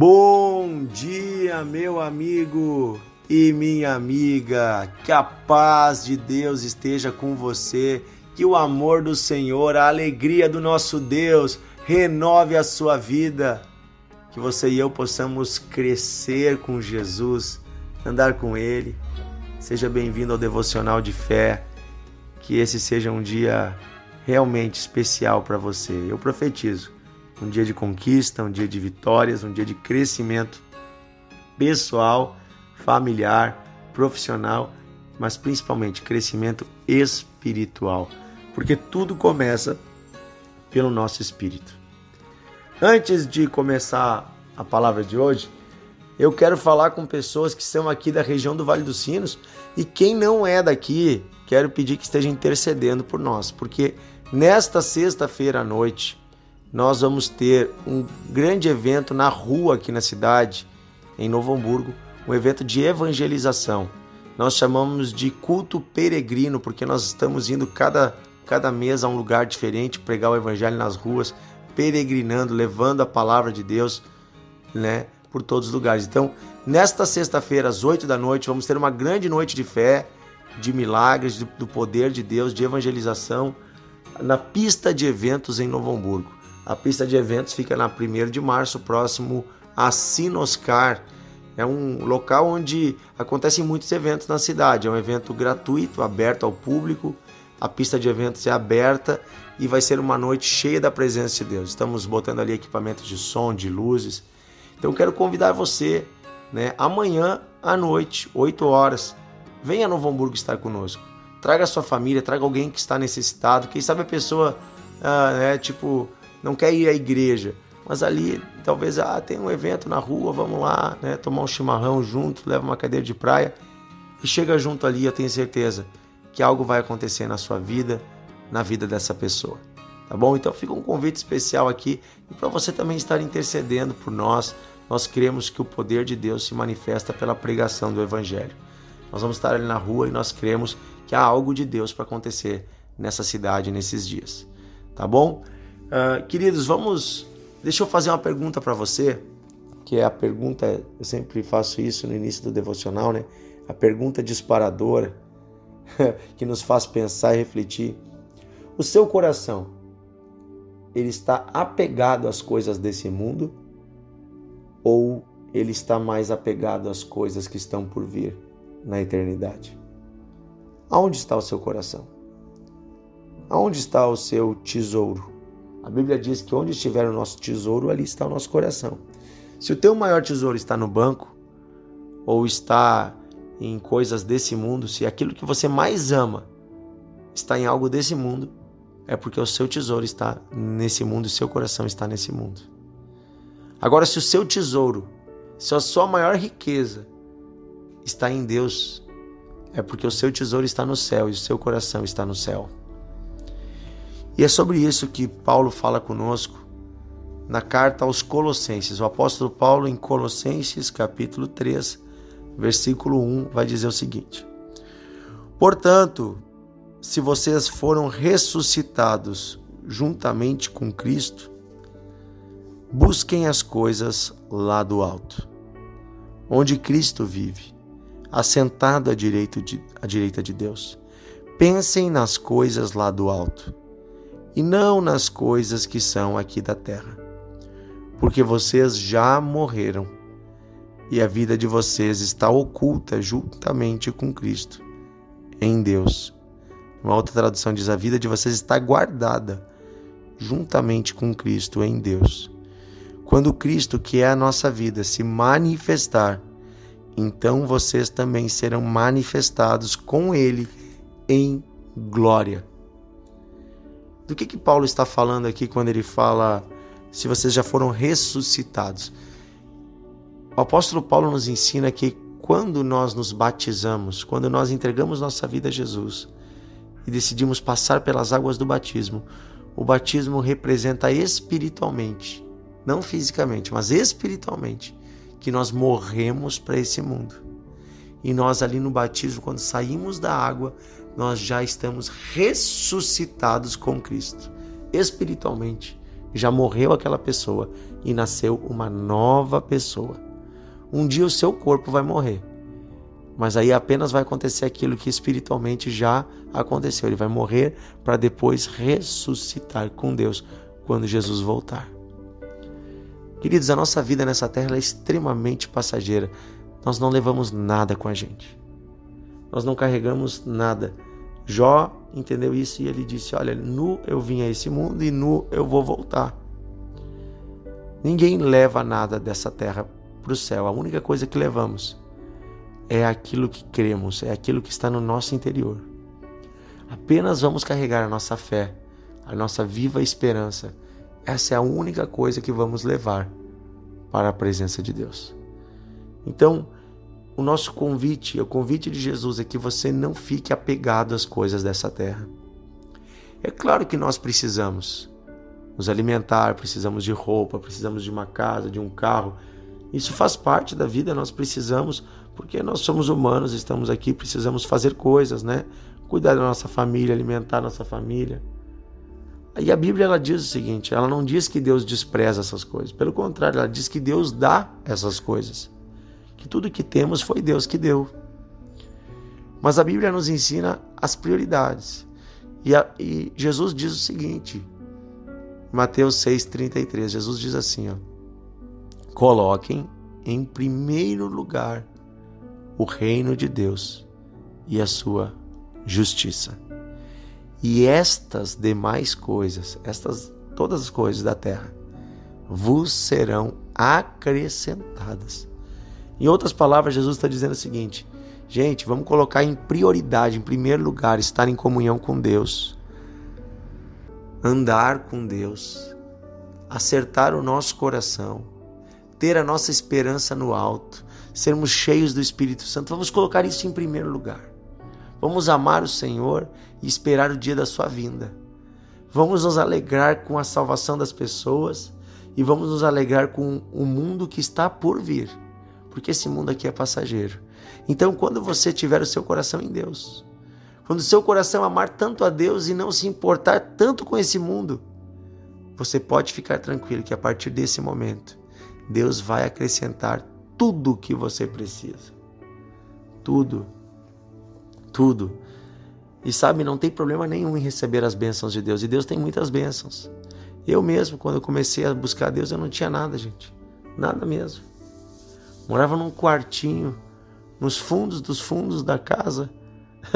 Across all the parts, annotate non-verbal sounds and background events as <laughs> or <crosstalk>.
Bom dia, meu amigo e minha amiga. Que a paz de Deus esteja com você, que o amor do Senhor, a alegria do nosso Deus renove a sua vida. Que você e eu possamos crescer com Jesus, andar com Ele. Seja bem-vindo ao devocional de fé. Que esse seja um dia realmente especial para você. Eu profetizo um dia de conquista, um dia de vitórias, um dia de crescimento pessoal, familiar, profissional, mas principalmente crescimento espiritual, porque tudo começa pelo nosso espírito. Antes de começar a palavra de hoje, eu quero falar com pessoas que são aqui da região do Vale dos Sinos e quem não é daqui, quero pedir que esteja intercedendo por nós, porque nesta sexta-feira à noite, nós vamos ter um grande evento na rua aqui na cidade, em Novo Hamburgo, um evento de evangelização. Nós chamamos de culto peregrino, porque nós estamos indo cada, cada mês a um lugar diferente, pregar o evangelho nas ruas, peregrinando, levando a palavra de Deus, né, por todos os lugares. Então, nesta sexta-feira, às 8 da noite, vamos ter uma grande noite de fé, de milagres, do poder de Deus, de evangelização, na pista de eventos em Novo Hamburgo. A pista de eventos fica na 1 de março, próximo a Sinoscar. É um local onde acontecem muitos eventos na cidade. É um evento gratuito, aberto ao público. A pista de eventos é aberta e vai ser uma noite cheia da presença de Deus. Estamos botando ali equipamentos de som, de luzes. Então quero convidar você, né, amanhã à noite, 8 horas, venha a Novo Hamburgo estar conosco. Traga a sua família, traga alguém que está necessitado. Quem sabe a pessoa, ah, né, tipo, não quer ir à igreja, mas ali talvez ah, tem um evento na rua, vamos lá, né, tomar um chimarrão junto, leva uma cadeira de praia e chega junto ali, eu tenho certeza que algo vai acontecer na sua vida, na vida dessa pessoa. Tá bom? Então fica um convite especial aqui e para você também estar intercedendo por nós. Nós cremos que o poder de Deus se manifesta pela pregação do evangelho. Nós vamos estar ali na rua e nós cremos que há algo de Deus para acontecer nessa cidade nesses dias. Tá bom? Uh, queridos, vamos. Deixa eu fazer uma pergunta para você, que é a pergunta, eu sempre faço isso no início do devocional, né? A pergunta disparadora <laughs> que nos faz pensar e refletir. O seu coração, ele está apegado às coisas desse mundo ou ele está mais apegado às coisas que estão por vir na eternidade? Aonde está o seu coração? Aonde está o seu tesouro? A Bíblia diz que onde estiver o nosso tesouro, ali está o nosso coração. Se o teu maior tesouro está no banco, ou está em coisas desse mundo, se aquilo que você mais ama está em algo desse mundo, é porque o seu tesouro está nesse mundo e seu coração está nesse mundo. Agora, se o seu tesouro, se a sua maior riqueza está em Deus, é porque o seu tesouro está no céu e o seu coração está no céu. E é sobre isso que Paulo fala conosco na carta aos Colossenses. O apóstolo Paulo, em Colossenses, capítulo 3, versículo 1, vai dizer o seguinte: Portanto, se vocês foram ressuscitados juntamente com Cristo, busquem as coisas lá do alto, onde Cristo vive, assentado à direita de, à direita de Deus. Pensem nas coisas lá do alto e não nas coisas que são aqui da terra. Porque vocês já morreram e a vida de vocês está oculta juntamente com Cristo em Deus. Uma outra tradução diz: a vida de vocês está guardada juntamente com Cristo em Deus. Quando Cristo, que é a nossa vida, se manifestar, então vocês também serão manifestados com Ele em glória. Do que, que Paulo está falando aqui quando ele fala se vocês já foram ressuscitados? O apóstolo Paulo nos ensina que quando nós nos batizamos, quando nós entregamos nossa vida a Jesus e decidimos passar pelas águas do batismo, o batismo representa espiritualmente, não fisicamente, mas espiritualmente, que nós morremos para esse mundo. E nós ali no batismo, quando saímos da água, nós já estamos ressuscitados com Cristo, espiritualmente, já morreu aquela pessoa e nasceu uma nova pessoa. Um dia o seu corpo vai morrer, mas aí apenas vai acontecer aquilo que espiritualmente já aconteceu. Ele vai morrer para depois ressuscitar com Deus quando Jesus voltar. Queridos, a nossa vida nessa terra é extremamente passageira. Nós não levamos nada com a gente. Nós não carregamos nada. Jó entendeu isso e ele disse: Olha, nu eu vim a esse mundo e nu eu vou voltar. Ninguém leva nada dessa terra para o céu. A única coisa que levamos é aquilo que cremos, é aquilo que está no nosso interior. Apenas vamos carregar a nossa fé, a nossa viva esperança. Essa é a única coisa que vamos levar para a presença de Deus. Então, o nosso convite, o convite de Jesus é que você não fique apegado às coisas dessa terra. É claro que nós precisamos nos alimentar, precisamos de roupa, precisamos de uma casa, de um carro. Isso faz parte da vida, nós precisamos, porque nós somos humanos, estamos aqui, precisamos fazer coisas, né? Cuidar da nossa família, alimentar nossa família. E a Bíblia ela diz o seguinte: ela não diz que Deus despreza essas coisas, pelo contrário, ela diz que Deus dá essas coisas que tudo que temos foi Deus que deu. Mas a Bíblia nos ensina as prioridades. E, a, e Jesus diz o seguinte, Mateus 6,33, Jesus diz assim: ó, coloquem em primeiro lugar o reino de Deus e a sua justiça. E estas demais coisas, estas todas as coisas da terra, vos serão acrescentadas. Em outras palavras, Jesus está dizendo o seguinte: gente, vamos colocar em prioridade, em primeiro lugar, estar em comunhão com Deus, andar com Deus, acertar o nosso coração, ter a nossa esperança no alto, sermos cheios do Espírito Santo. Vamos colocar isso em primeiro lugar. Vamos amar o Senhor e esperar o dia da sua vinda. Vamos nos alegrar com a salvação das pessoas e vamos nos alegrar com o mundo que está por vir porque esse mundo aqui é passageiro. Então, quando você tiver o seu coração em Deus, quando o seu coração amar tanto a Deus e não se importar tanto com esse mundo, você pode ficar tranquilo que a partir desse momento, Deus vai acrescentar tudo o que você precisa. Tudo. Tudo. E sabe, não tem problema nenhum em receber as bênçãos de Deus. E Deus tem muitas bênçãos. Eu mesmo, quando eu comecei a buscar Deus, eu não tinha nada, gente. Nada mesmo. Morava num quartinho, nos fundos dos fundos da casa. <laughs>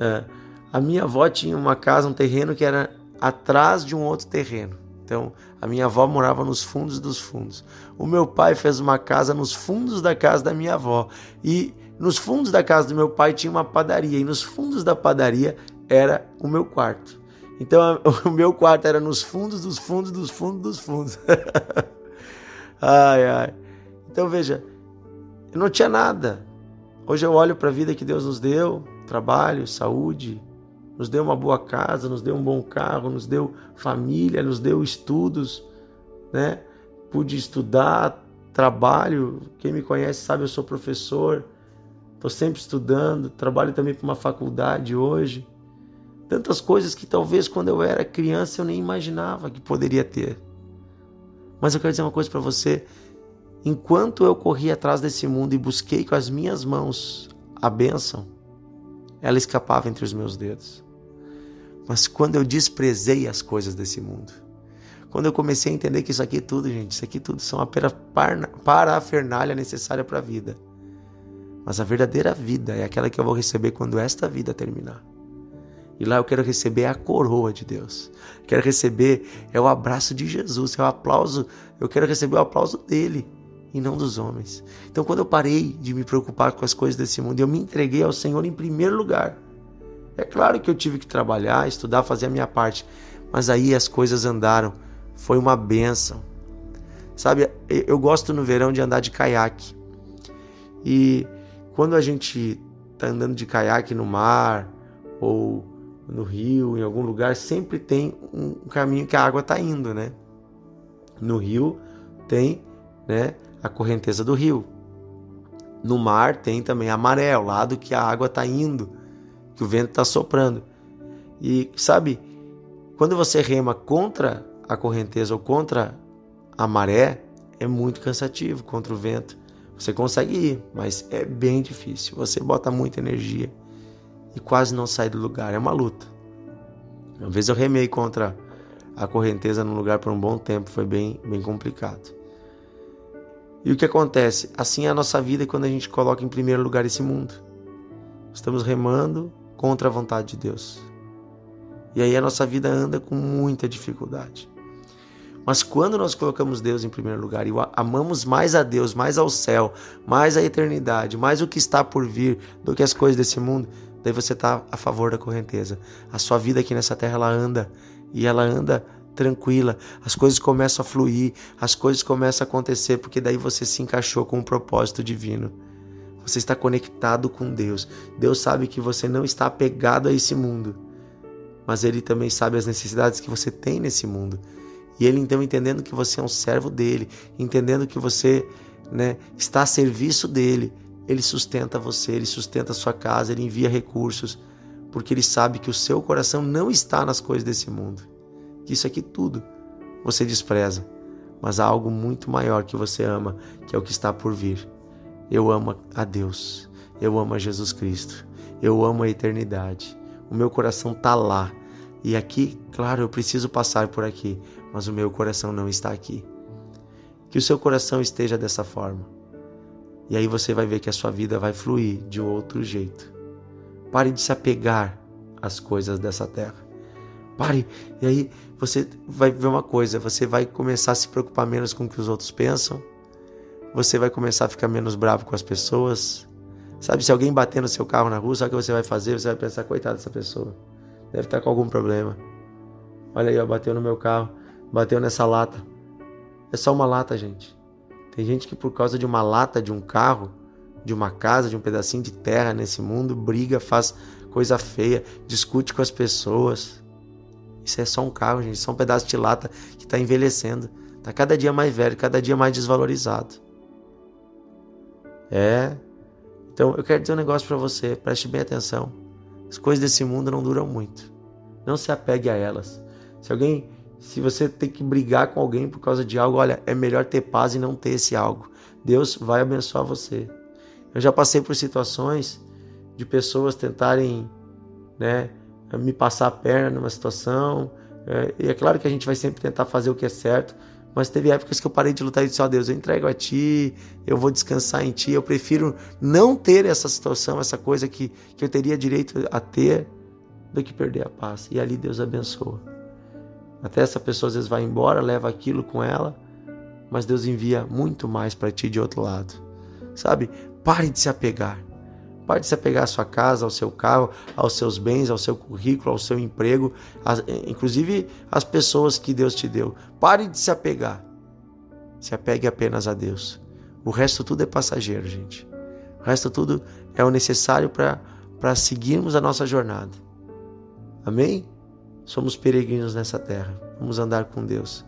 é, a minha avó tinha uma casa, um terreno que era atrás de um outro terreno. Então, a minha avó morava nos fundos dos fundos. O meu pai fez uma casa nos fundos da casa da minha avó. E nos fundos da casa do meu pai tinha uma padaria. E nos fundos da padaria era o meu quarto. Então, <laughs> o meu quarto era nos fundos dos fundos dos fundos dos fundos. <laughs> ai, ai. Então veja, eu não tinha nada. Hoje eu olho para a vida que Deus nos deu, trabalho, saúde, nos deu uma boa casa, nos deu um bom carro, nos deu família, nos deu estudos, né? Pude estudar, trabalho. Quem me conhece sabe eu sou professor. Estou sempre estudando, trabalho também para uma faculdade hoje. Tantas coisas que talvez quando eu era criança eu nem imaginava que poderia ter. Mas eu quero dizer uma coisa para você: Enquanto eu corri atrás desse mundo e busquei com as minhas mãos a bênção, ela escapava entre os meus dedos. Mas quando eu desprezei as coisas desse mundo, quando eu comecei a entender que isso aqui tudo, gente, isso aqui tudo são a parafernália necessária para a vida. Mas a verdadeira vida é aquela que eu vou receber quando esta vida terminar. E lá eu quero receber a coroa de Deus. Quero receber é o abraço de Jesus, é o aplauso. Eu quero receber o aplauso dele e não dos homens. Então, quando eu parei de me preocupar com as coisas desse mundo, eu me entreguei ao Senhor em primeiro lugar. É claro que eu tive que trabalhar, estudar, fazer a minha parte, mas aí as coisas andaram. Foi uma benção. Sabe, eu gosto no verão de andar de caiaque. E quando a gente está andando de caiaque no mar ou no rio, em algum lugar, sempre tem um caminho que a água está indo, né? No rio tem, né, a correnteza do rio. No mar tem também a maré, o lado que a água está indo, que o vento está soprando. E sabe, quando você rema contra a correnteza ou contra a maré é muito cansativo, contra o vento. Você consegue ir, mas é bem difícil. Você bota muita energia e quase não sai do lugar. É uma luta. Uma vez eu remei contra a correnteza no lugar por um bom tempo, foi bem, bem complicado. E o que acontece? Assim é a nossa vida quando a gente coloca em primeiro lugar esse mundo. Estamos remando contra a vontade de Deus. E aí a nossa vida anda com muita dificuldade. Mas quando nós colocamos Deus em primeiro lugar e amamos mais a Deus, mais ao céu, mais a eternidade, mais o que está por vir do que as coisas desse mundo, daí você está a favor da correnteza. A sua vida aqui nessa terra ela anda e ela anda tranquila, as coisas começam a fluir, as coisas começam a acontecer porque daí você se encaixou com um propósito divino. Você está conectado com Deus. Deus sabe que você não está apegado a esse mundo, mas Ele também sabe as necessidades que você tem nesse mundo. E ele então entendendo que você é um servo dele, entendendo que você né, está a serviço dele, ele sustenta você, ele sustenta a sua casa, ele envia recursos, porque ele sabe que o seu coração não está nas coisas desse mundo. Que isso aqui tudo você despreza, mas há algo muito maior que você ama, que é o que está por vir. Eu amo a Deus, eu amo a Jesus Cristo, eu amo a eternidade. O meu coração está lá. E aqui, claro, eu preciso passar por aqui, mas o meu coração não está aqui. Que o seu coração esteja dessa forma. E aí você vai ver que a sua vida vai fluir de outro jeito. Pare de se apegar às coisas dessa terra. Pare, e aí você vai ver uma coisa: você vai começar a se preocupar menos com o que os outros pensam, você vai começar a ficar menos bravo com as pessoas. Sabe, se alguém bater no seu carro na rua, sabe o que você vai fazer? Você vai pensar, coitado dessa pessoa, deve estar com algum problema. Olha aí, ó, bateu no meu carro bateu nessa lata. É só uma lata, gente. Tem gente que por causa de uma lata de um carro, de uma casa, de um pedacinho de terra nesse mundo, briga, faz coisa feia, discute com as pessoas. Isso é só um carro, gente, só um pedaço de lata que está envelhecendo. Está cada dia mais velho, cada dia mais desvalorizado. É. Então eu quero dizer um negócio para você, preste bem atenção. As coisas desse mundo não duram muito. Não se apegue a elas. Se alguém se você tem que brigar com alguém por causa de algo, olha, é melhor ter paz e não ter esse algo. Deus vai abençoar você. Eu já passei por situações de pessoas tentarem, né, me passar a perna numa situação. É, e é claro que a gente vai sempre tentar fazer o que é certo, mas teve épocas que eu parei de lutar e disse: Ó oh, Deus, eu entrego a Ti, eu vou descansar em Ti. Eu prefiro não ter essa situação, essa coisa que, que eu teria direito a ter, do que perder a paz. E ali Deus abençoa. Até essa pessoa às vezes vai embora, leva aquilo com ela, mas Deus envia muito mais para ti de outro lado. Sabe? Pare de se apegar. Pare de se apegar à sua casa, ao seu carro, aos seus bens, ao seu currículo, ao seu emprego, inclusive às pessoas que Deus te deu. Pare de se apegar. Se apegue apenas a Deus. O resto tudo é passageiro, gente. O resto tudo é o necessário para seguirmos a nossa jornada. Amém? Somos peregrinos nessa terra. Vamos andar com Deus.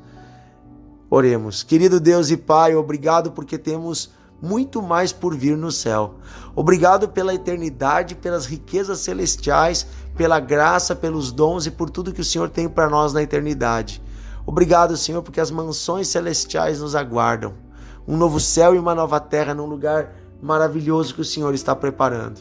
Oremos. Querido Deus e Pai, obrigado porque temos muito mais por vir no céu. Obrigado pela eternidade, pelas riquezas celestiais, pela graça, pelos dons e por tudo que o Senhor tem para nós na eternidade. Obrigado, Senhor, porque as mansões celestiais nos aguardam. Um novo céu e uma nova terra num lugar maravilhoso que o Senhor está preparando.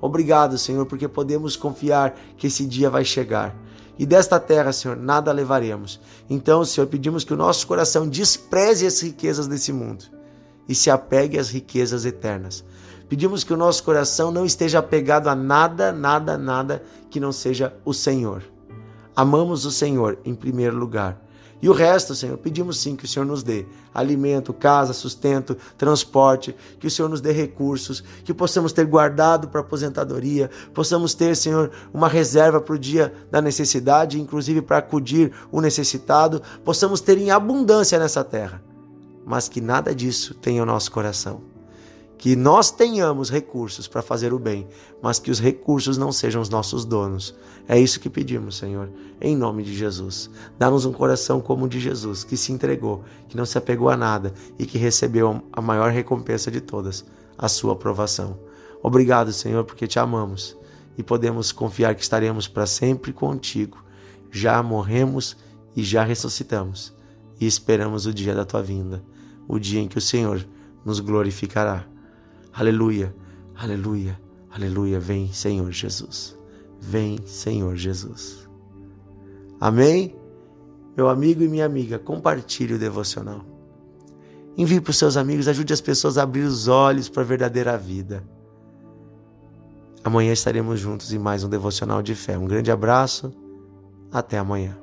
Obrigado, Senhor, porque podemos confiar que esse dia vai chegar e desta terra, Senhor, nada levaremos. Então, Senhor, pedimos que o nosso coração despreze as riquezas desse mundo e se apegue às riquezas eternas. Pedimos que o nosso coração não esteja apegado a nada, nada, nada que não seja o Senhor. Amamos o Senhor em primeiro lugar e o resto, Senhor, pedimos sim que o Senhor nos dê alimento, casa, sustento, transporte, que o Senhor nos dê recursos, que possamos ter guardado para aposentadoria, possamos ter, Senhor, uma reserva para o dia da necessidade, inclusive para acudir o necessitado, possamos ter em abundância nessa terra, mas que nada disso tenha o nosso coração que nós tenhamos recursos para fazer o bem, mas que os recursos não sejam os nossos donos. É isso que pedimos, Senhor, em nome de Jesus. Dá-nos um coração como o de Jesus, que se entregou, que não se apegou a nada e que recebeu a maior recompensa de todas, a sua aprovação. Obrigado, Senhor, porque te amamos e podemos confiar que estaremos para sempre contigo. Já morremos e já ressuscitamos e esperamos o dia da tua vinda, o dia em que o Senhor nos glorificará. Aleluia, aleluia, aleluia. Vem, Senhor Jesus. Vem, Senhor Jesus. Amém? Meu amigo e minha amiga, compartilhe o devocional. Envie para os seus amigos, ajude as pessoas a abrir os olhos para a verdadeira vida. Amanhã estaremos juntos em mais um devocional de fé. Um grande abraço. Até amanhã.